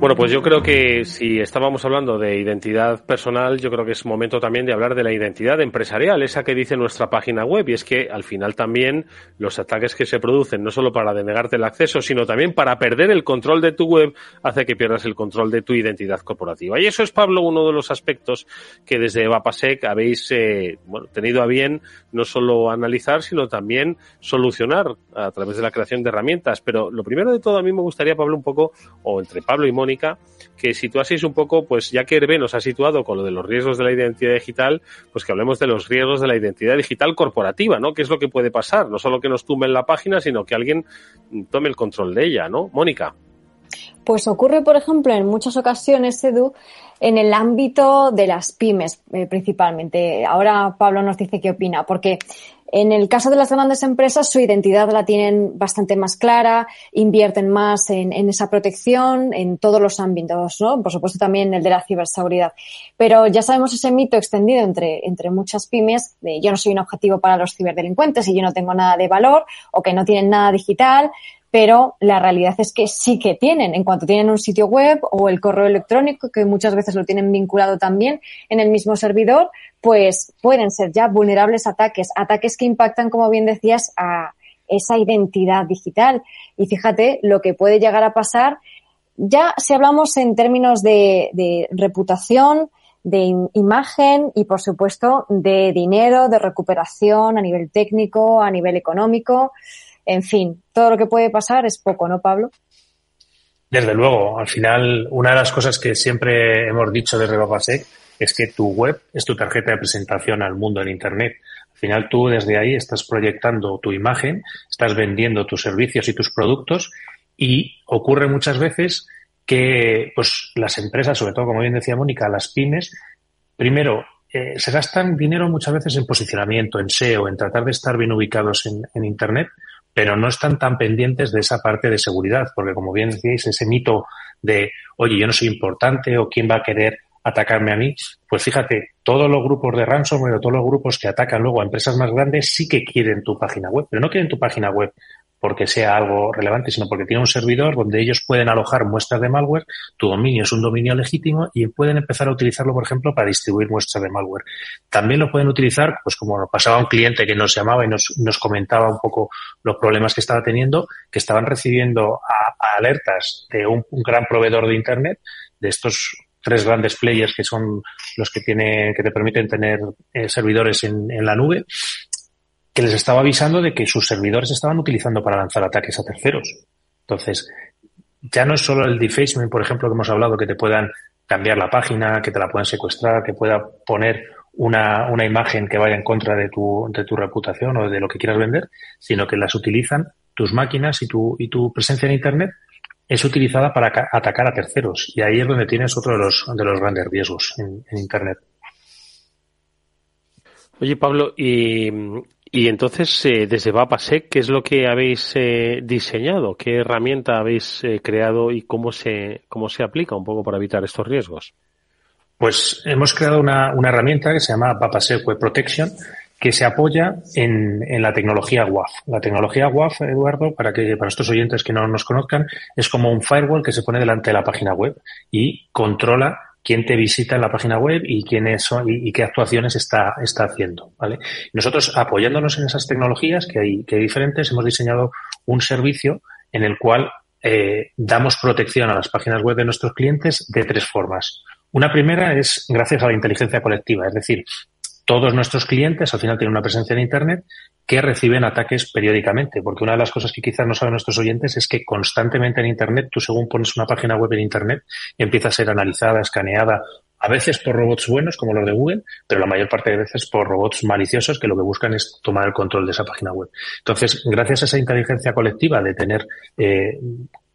C: Bueno, pues yo creo que si estábamos hablando de identidad personal, yo creo que es momento también de hablar de la identidad empresarial, esa que dice nuestra página web, y es que al final también los ataques que se producen, no solo para denegarte el acceso, sino también para perder el control de tu web, hace que pierdas el control de tu identidad corporativa. Y eso es, Pablo, uno de los aspectos que desde Vapasec habéis eh, bueno, tenido a bien no solo analizar, sino también solucionar a través de la creación de herramientas. Pero lo primero de todo, a mí me gustaría, Pablo, un poco, o entre Pablo y Mónica, que situaseis un poco, pues ya que Hervé nos ha situado con lo de los riesgos de la identidad digital, pues que hablemos de los riesgos de la identidad digital corporativa, ¿no? ¿Qué es lo que puede pasar? No solo que nos tumben la página, sino que alguien tome el control de ella, ¿no? Mónica.
E: Pues ocurre, por ejemplo, en muchas ocasiones, Edu, en el ámbito de las pymes, eh, principalmente. Ahora Pablo nos dice qué opina, porque en el caso de las grandes empresas, su identidad la tienen bastante más clara, invierten más en, esa protección en todos los ámbitos, ¿no? Por supuesto también el de la ciberseguridad. Pero ya sabemos ese mito extendido entre, entre muchas pymes de yo no soy un objetivo para los ciberdelincuentes y yo no tengo nada de valor o que no tienen nada digital pero la realidad es que sí que tienen, en cuanto tienen un sitio web o el correo electrónico, que muchas veces lo tienen vinculado también en el mismo servidor, pues pueden ser ya vulnerables ataques, ataques que impactan, como bien decías, a esa identidad digital. Y fíjate lo que puede llegar a pasar, ya si hablamos en términos de, de reputación, de imagen y, por supuesto, de dinero, de recuperación a nivel técnico, a nivel económico. En fin, todo lo que puede pasar es poco, ¿no, Pablo?
D: Desde luego, al final, una de las cosas que siempre hemos dicho desde Babasec es que tu web es tu tarjeta de presentación al mundo en Internet. Al final tú desde ahí estás proyectando tu imagen, estás vendiendo tus servicios y tus productos y ocurre muchas veces que pues las empresas, sobre todo como bien decía Mónica, las pymes, primero eh, se gastan dinero muchas veces en posicionamiento, en SEO, en tratar de estar bien ubicados en, en Internet, pero no están tan pendientes de esa parte de seguridad, porque como bien decíais, ese mito de, oye, yo no soy importante o quién va a querer atacarme a mí, pues fíjate, todos los grupos de ransomware o todos los grupos que atacan luego a empresas más grandes sí que quieren tu página web, pero no quieren tu página web porque sea algo relevante, sino porque tiene un servidor donde ellos pueden alojar muestras de malware, tu dominio es un dominio legítimo y pueden empezar a utilizarlo, por ejemplo, para distribuir muestras de malware. También lo pueden utilizar, pues como nos pasaba un cliente que nos llamaba y nos, nos comentaba un poco los problemas que estaba teniendo, que estaban recibiendo alertas de un, gran proveedor de Internet, de estos tres grandes players que son los que tiene, que te permiten tener eh, servidores en, en, la nube que les estaba avisando de que sus servidores estaban utilizando para lanzar ataques a terceros. Entonces, ya no es solo el defacement, por ejemplo, que hemos hablado, que te puedan cambiar la página, que te la puedan secuestrar, que pueda poner una, una imagen que vaya en contra de tu, de tu reputación o de lo que quieras vender, sino que las utilizan tus máquinas y tu, y tu presencia en Internet es utilizada para atacar a terceros. Y ahí es donde tienes otro de los, de los grandes riesgos en, en Internet.
C: Oye, Pablo, y, Y entonces, eh, desde Vapasec, ¿qué es lo que habéis eh, diseñado? ¿Qué herramienta habéis eh, creado y cómo se, cómo se aplica un poco para evitar estos riesgos?
D: Pues hemos creado una, una herramienta que se llama Vapasec Web Protection, que se apoya en, en, la tecnología WAF. La tecnología WAF, Eduardo, para que para estos oyentes que no nos conozcan, es como un firewall que se pone delante de la página web y controla quién te visita en la página web y quiénes son y, qué actuaciones está, está haciendo, ¿vale? Nosotros, apoyándonos en esas tecnologías que hay, que diferentes, hemos diseñado un servicio en el cual eh, damos protección a las páginas web de nuestros clientes de tres formas. Una primera es gracias a la inteligencia colectiva, es decir, todos nuestros clientes al final tienen una presencia en Internet que reciben ataques periódicamente, porque una de las cosas que quizás no saben nuestros oyentes es que constantemente en Internet, tú según pones una página web en Internet, empieza a ser analizada, escaneada, a veces por robots buenos como los de Google, pero la mayor parte de veces por robots maliciosos que lo que buscan es tomar el control de esa página web. Entonces, gracias a esa inteligencia colectiva de tener eh,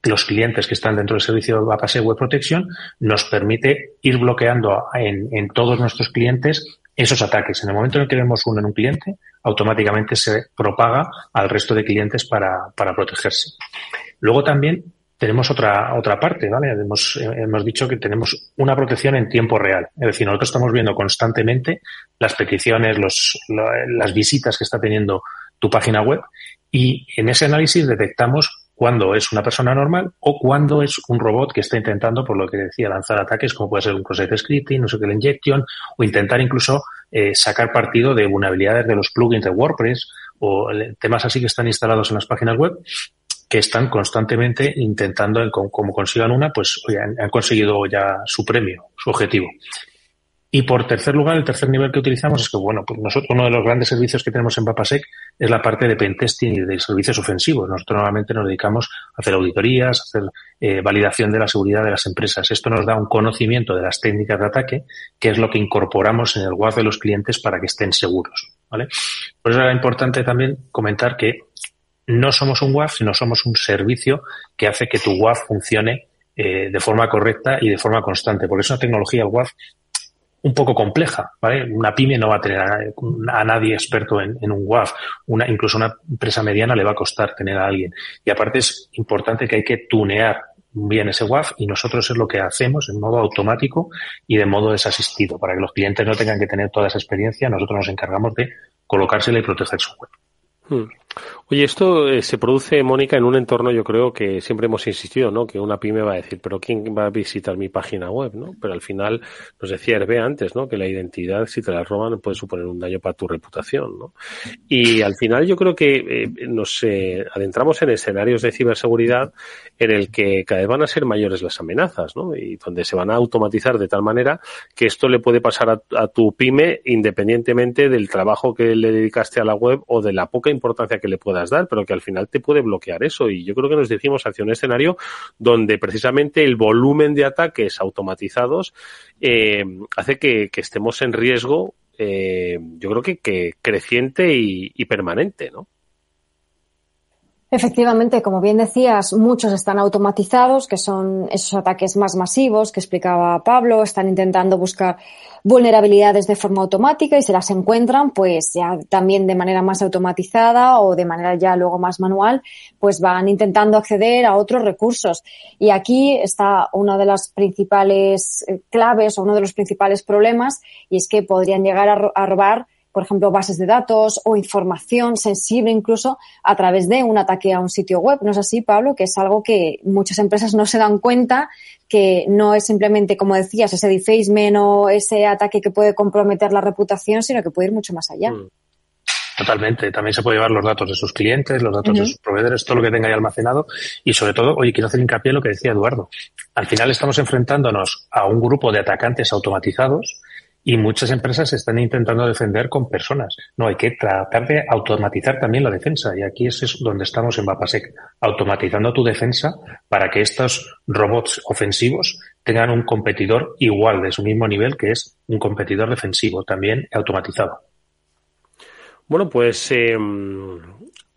D: los clientes que están dentro del servicio de Base Web Protection, nos permite ir bloqueando en, en todos nuestros clientes esos ataques. En el momento en el que vemos uno en un cliente, automáticamente se propaga al resto de clientes para, para protegerse. Luego también tenemos otra, otra parte, ¿vale? Hemos, hemos dicho que tenemos una protección en tiempo real. Es decir, nosotros estamos viendo constantemente las peticiones, los, las visitas que está teniendo tu página web y en ese análisis detectamos cuando es una persona normal o cuando es un robot que está intentando, por lo que decía, lanzar ataques como puede ser un cross-site scripting, no sé qué, la injection, o intentar incluso eh, sacar partido de vulnerabilidades de los plugins de WordPress o temas así que están instalados en las páginas web que están constantemente intentando, como consigan una, pues han conseguido ya su premio, su objetivo. Y por tercer lugar, el tercer nivel que utilizamos es que, bueno, pues nosotros uno de los grandes servicios que tenemos en Papasec es la parte de pentesting y de servicios ofensivos. Nosotros normalmente nos dedicamos a hacer auditorías, a hacer eh, validación de la seguridad de las empresas. Esto nos da un conocimiento de las técnicas de ataque, que es lo que incorporamos en el WAF de los clientes para que estén seguros. ¿vale? Por eso era importante también comentar que no somos un WAF, sino somos un servicio que hace que tu WAF funcione eh, de forma correcta y de forma constante. Porque es una tecnología, WAF, un poco compleja, ¿vale? Una pyme no va a tener a, nadie experto en, un WAF, una, incluso una empresa mediana le va a costar tener a alguien. Y aparte es importante que hay que tunear bien ese WAF y nosotros es lo que hacemos en modo automático y de modo desasistido. Para que los clientes no tengan que tener toda esa experiencia, nosotros nos encargamos de colocársela y proteger su web.
C: Hmm. Oye, esto eh, se produce, Mónica, en un entorno, yo creo que siempre hemos insistido, ¿no? Que una pyme va a decir, pero ¿quién va a visitar mi página web, no? Pero al final, nos decía Hervé antes, ¿no? Que la identidad, si te la roban, puede suponer un daño para tu reputación, ¿no? Y al final yo creo que eh, nos eh, adentramos en escenarios de ciberseguridad en el que cada vez van a ser mayores las amenazas, ¿no? Y donde se van a automatizar de tal manera que esto le puede pasar a, a tu pyme independientemente del trabajo que le dedicaste a la web o de la poca importancia que le pueda dar, pero que al final te puede bloquear eso. Y yo creo que nos decimos hacia un escenario donde precisamente el volumen de ataques automatizados eh, hace que, estemos en riesgo, eh, yo creo que, que creciente y permanente, ¿no?
E: Efectivamente, como bien decías, muchos están automatizados, que son esos ataques más masivos que explicaba Pablo, están intentando buscar vulnerabilidades de forma automática y se las encuentran, pues ya también de manera más automatizada o de manera ya luego más manual, pues van intentando acceder a otros recursos. Y aquí está una de las principales eh, claves o uno de los principales problemas y es que podrían llegar a robar por ejemplo, bases de datos o información sensible incluso a través de un ataque a un sitio web. ¿No es así, Pablo? Que es algo que muchas empresas no se dan cuenta que no es simplemente, como decías, ese defacement o ese ataque que puede comprometer la reputación, sino que puede ir mucho más allá. Mm.
D: Totalmente. También se puede llevar los datos de sus clientes, los datos de sus proveedores, todo lo que tenga ahí almacenado. Y sobre todo, oye, quiero hacer hincapié en lo que decía Eduardo. Al final estamos enfrentándonos a un grupo de atacantes automatizados y muchas empresas están intentando defender con personas. No, hay que tratar de automatizar también la defensa. Y aquí es donde estamos en Vapasec, automatizando tu defensa para que estos robots ofensivos tengan un competidor igual de su mismo nivel, que es un competidor defensivo, también automatizado.
C: Bueno, pues eh,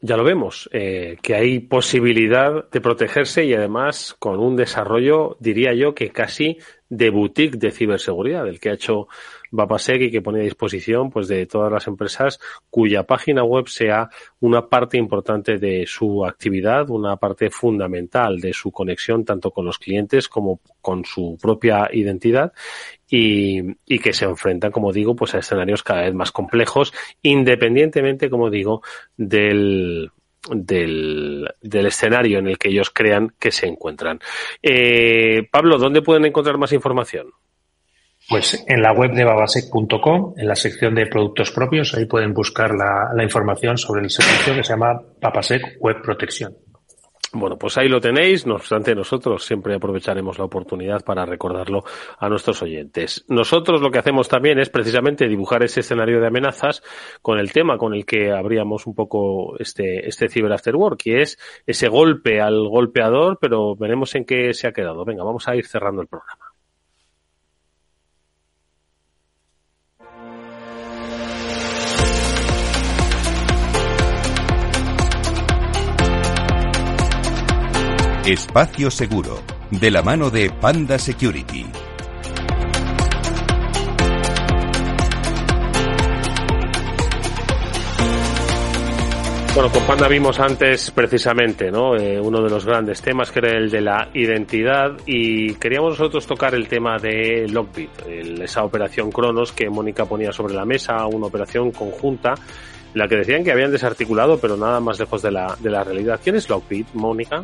C: ya lo vemos, eh, que hay posibilidad de protegerse y además con un desarrollo, diría yo, que casi de boutique de ciberseguridad, el que ha hecho Vapasec y que pone a disposición pues de todas las empresas cuya página web sea una parte importante de su actividad, una parte fundamental de su conexión tanto con los clientes como con su propia identidad y, y que se enfrentan, como digo, pues a escenarios cada vez más complejos, independientemente, como digo, del, del, del, escenario en el que ellos crean que se encuentran. Eh, Pablo, ¿dónde pueden encontrar más información?
D: Pues en la web de babasec.com, en la sección de productos propios, ahí pueden buscar la, información sobre el servicio que se llama Babasec Web Protección.
C: Bueno, pues ahí lo tenéis. No obstante, nosotros siempre aprovecharemos la oportunidad para recordarlo a nuestros oyentes. Nosotros lo que hacemos también es precisamente dibujar ese escenario de amenazas con el tema con el que abríamos un poco este, este Cyber After Work, que es ese golpe al golpeador, pero veremos en qué se ha quedado. Venga, vamos a ir cerrando el programa.
F: Espacio Seguro, de la mano de Panda Security.
C: Bueno, con Panda vimos antes precisamente ¿no? Eh, uno de los grandes temas que era el de la identidad y queríamos nosotros tocar el tema de Lockbit, esa operación Cronos que Mónica ponía sobre la mesa, una operación conjunta, la que decían que habían desarticulado pero nada más lejos de la, de la realidad. ¿Quién es Lockbit, Mónica?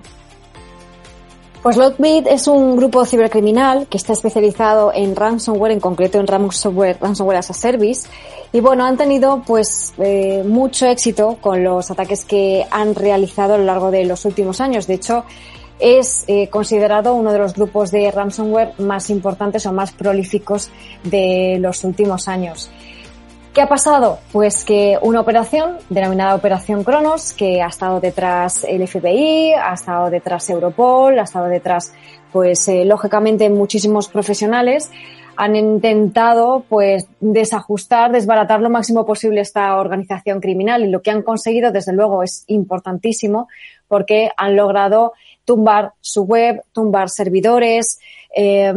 E: Pues Lockbit es un grupo cibercriminal que está especializado en ransomware, en concreto en ransomware, ransomware as a service. Y bueno, han tenido pues eh, mucho éxito con los ataques que han realizado a lo largo de los últimos años. De hecho, es eh, considerado uno de los grupos de ransomware más importantes o más prolíficos de los últimos años. ¿Qué ha pasado? Pues que una operación, denominada Operación Cronos, que ha estado detrás el FBI, ha estado detrás Europol, ha estado detrás, pues, eh, lógicamente muchísimos profesionales, han intentado, pues, desajustar, desbaratar lo máximo posible esta organización criminal y lo que han conseguido, desde luego, es importantísimo porque han logrado tumbar su web, tumbar servidores, eh,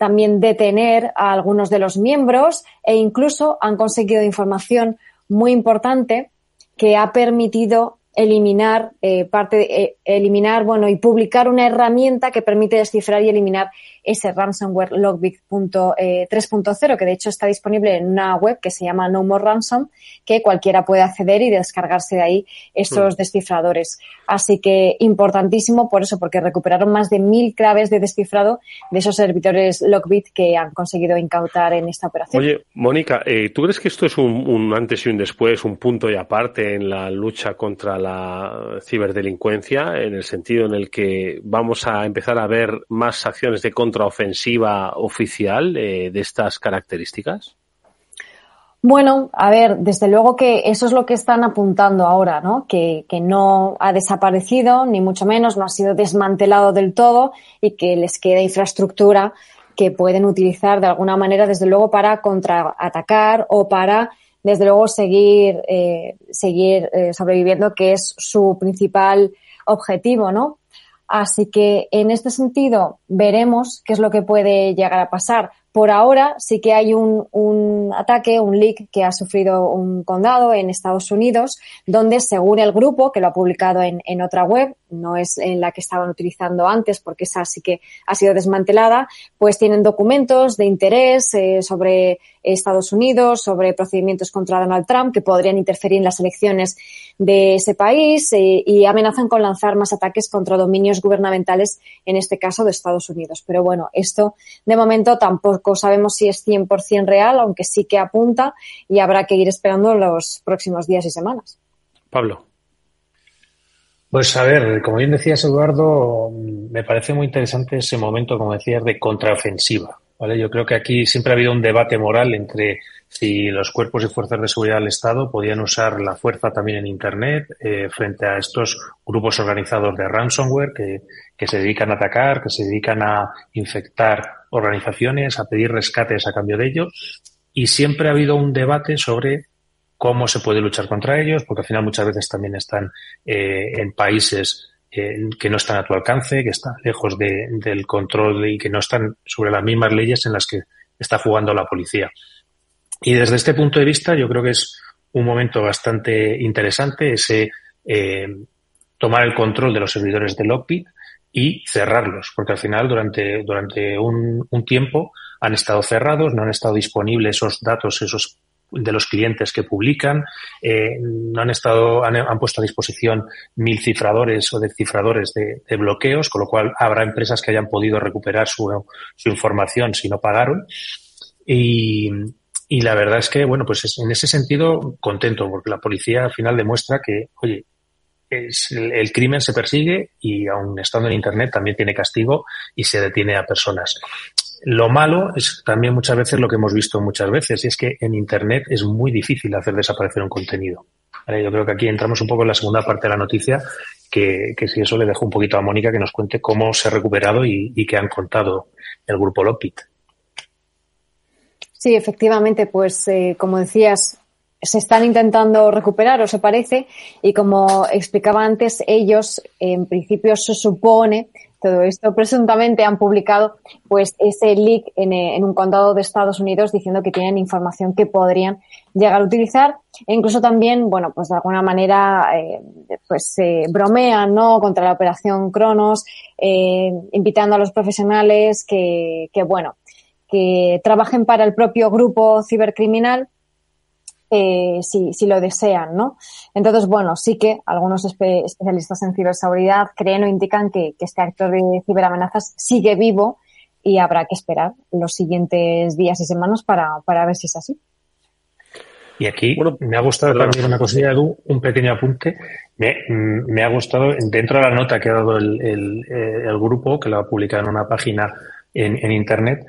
E: también detener a algunos de los miembros e incluso han conseguido información muy importante que ha permitido eliminar eh, parte, eh, eliminar, bueno, y publicar una herramienta que permite descifrar y eliminar ese ransomware Logbit 3.0, eh, que de hecho está disponible en una web que se llama No More Ransom, que cualquiera puede acceder y descargarse de ahí estos descifradores. Así que importantísimo por eso, porque recuperaron más de mil claves de descifrado de esos servidores Logbit que han conseguido incautar en esta operación.
C: Oye, Mónica, eh, ¿tú crees que esto es un, un antes y un después, un punto y aparte en la lucha contra la ciberdelincuencia, en el sentido en el que vamos a empezar a ver más acciones de contraofensiva oficial eh, de estas características?
E: Bueno, a ver, desde luego que eso es lo que están apuntando ahora, ¿no? Que, no ha desaparecido, ni mucho menos, no ha sido desmantelado del todo y que les queda infraestructura que pueden utilizar de alguna manera, desde luego, para contraatacar o para, desde luego, seguir, eh, seguir eh, sobreviviendo, que es su principal objetivo, ¿no? Así que en este sentido veremos qué es lo que puede llegar a pasar. Por ahora sí que hay un, un, ataque, un leak que ha sufrido un condado en Estados Unidos, donde según el grupo, que lo ha publicado en, en, otra web, no es en la que estaban utilizando antes, porque esa sí que ha sido desmantelada, pues tienen documentos de interés eh, sobre Estados Unidos, sobre procedimientos contra Donald Trump que podrían interferir en las elecciones de ese país eh, y amenazan con lanzar más ataques contra dominios gubernamentales, en este caso de Estados Unidos. Pero bueno, esto de momento tampoco sabemos si es 100% real, aunque sí que apunta y habrá que ir esperando los próximos días y semanas.
C: Pablo.
D: Pues a ver, como bien decías Eduardo, me parece muy interesante ese momento, como decías, de contraofensiva. ¿Vale? Yo creo que aquí siempre ha habido un debate moral entre si los cuerpos y fuerzas de seguridad del Estado podían usar la fuerza también en Internet eh, frente a estos grupos organizados de ransomware que, que se dedican a atacar, que se dedican a infectar organizaciones, a pedir rescates a cambio de ellos. Y siempre ha habido un debate sobre cómo se puede luchar contra ellos, porque al final muchas veces también están eh, en países que no están a tu alcance, que están lejos del control y que no están sobre las mismas leyes en las que está jugando la policía. Y desde este punto de vista, yo creo que es un momento bastante interesante ese eh, tomar el control de los servidores de Lockbit y cerrarlos, porque al final durante, durante un tiempo han estado cerrados, no han estado disponibles esos datos, esos de los clientes que publican, eh, han estado, han, han, puesto a disposición mil cifradores o descifradores de, bloqueos, con lo cual habrá empresas que hayan podido recuperar su, su información si no pagaron. Y, y, la verdad es que, bueno, pues es, en ese sentido contento, porque la policía al final demuestra que, oye, el, crimen se persigue y aun estando en Internet también tiene castigo y se detiene a personas. Lo malo es también muchas veces lo que hemos visto muchas veces, y es que en Internet es muy difícil hacer desaparecer un contenido. Yo creo que aquí entramos un poco en la segunda parte de la noticia, que, que si eso le dejo un poquito a Mónica que nos cuente cómo se ha recuperado y, y qué han contado el grupo Lopit.
E: Sí, efectivamente, pues eh, como decías, se están intentando recuperar, o se parece, y como explicaba antes, ellos en principio se supone todo esto. Presuntamente han publicado pues ese leak en, en, un condado de Estados Unidos diciendo que tienen información que podrían llegar a utilizar. E incluso también bueno pues de alguna manera eh, pues eh, bromean no contra la operación Cronos eh, invitando a los profesionales que, que bueno que trabajen para el propio grupo cibercriminal eh, si, si, lo desean, ¿no? Entonces, bueno, sí que algunos espe especialistas en ciberseguridad creen o indican que, que, este actor de ciberamenazas sigue vivo y habrá que esperar los siguientes días y semanas para, para ver si es así.
D: Y aquí bueno, me ha gustado también una cosilla, Edu, un pequeño apunte. Me, me, ha gustado, dentro de la nota que ha dado el, el, el grupo, que lo ha publicado en una página en, en Internet,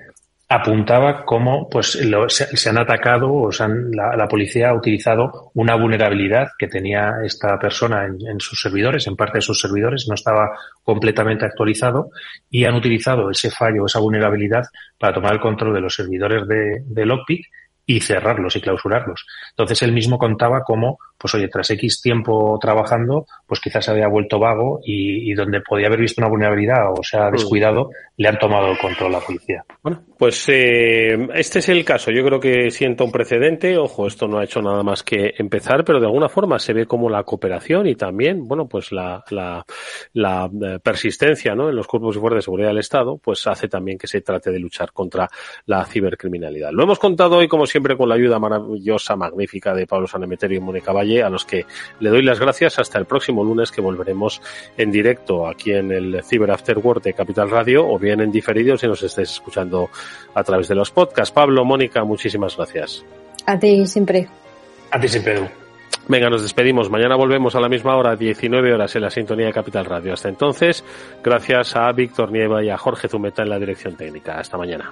D: apuntaba cómo pues lo, se, han atacado o se han, la, la, policía ha utilizado una vulnerabilidad que tenía esta persona en, en, sus servidores, en parte de sus servidores, no estaba completamente actualizado y han utilizado ese fallo, esa vulnerabilidad para tomar el control de los servidores de, de Lockpick y cerrarlos y clausurarlos. Entonces él mismo contaba cómo, pues oye, tras X tiempo trabajando, pues quizás se había vuelto vago y, y donde podía haber visto una vulnerabilidad o se ha descuidado, le han tomado el control a la policía.
C: Bueno, pues eh, este es el caso. Yo creo que sienta un precedente. Ojo, esto no ha hecho nada más que empezar, pero de alguna forma se ve como la cooperación y también, bueno, pues la, la, la eh, persistencia ¿no? en los cuerpos y fuerzas de seguridad del Estado, pues hace también que se trate de luchar contra la cibercriminalidad. Lo hemos contado hoy, como siempre, con la ayuda maravillosa, magnífica de Pablo Sanemeterio y Mónica Valle, a los que le doy las gracias hasta el próximo lunes que volveremos en directo aquí en el Cyber After Work de Capital Radio o bien en diferido si nos estés escuchando a través de los podcasts. Pablo, Mónica, muchísimas gracias.
E: A ti siempre.
D: A ti siempre, Edu.
C: Venga, nos despedimos. Mañana volvemos a la misma hora, 19 horas, en la sintonía de Capital Radio. Hasta entonces, gracias a Víctor Nieva y a Jorge Zumeta en la dirección técnica. Hasta mañana.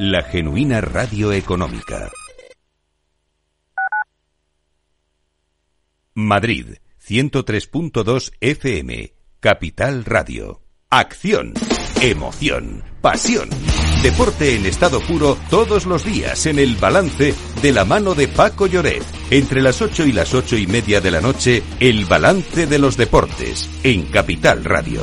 F: la genuina radio económica. Madrid, 103.2 FM, Capital Radio. Acción, emoción, pasión. Deporte en estado puro todos los días en el balance de la mano de Paco Lloret. Entre las 8 y las ocho y media de la noche, el balance de los deportes en Capital Radio.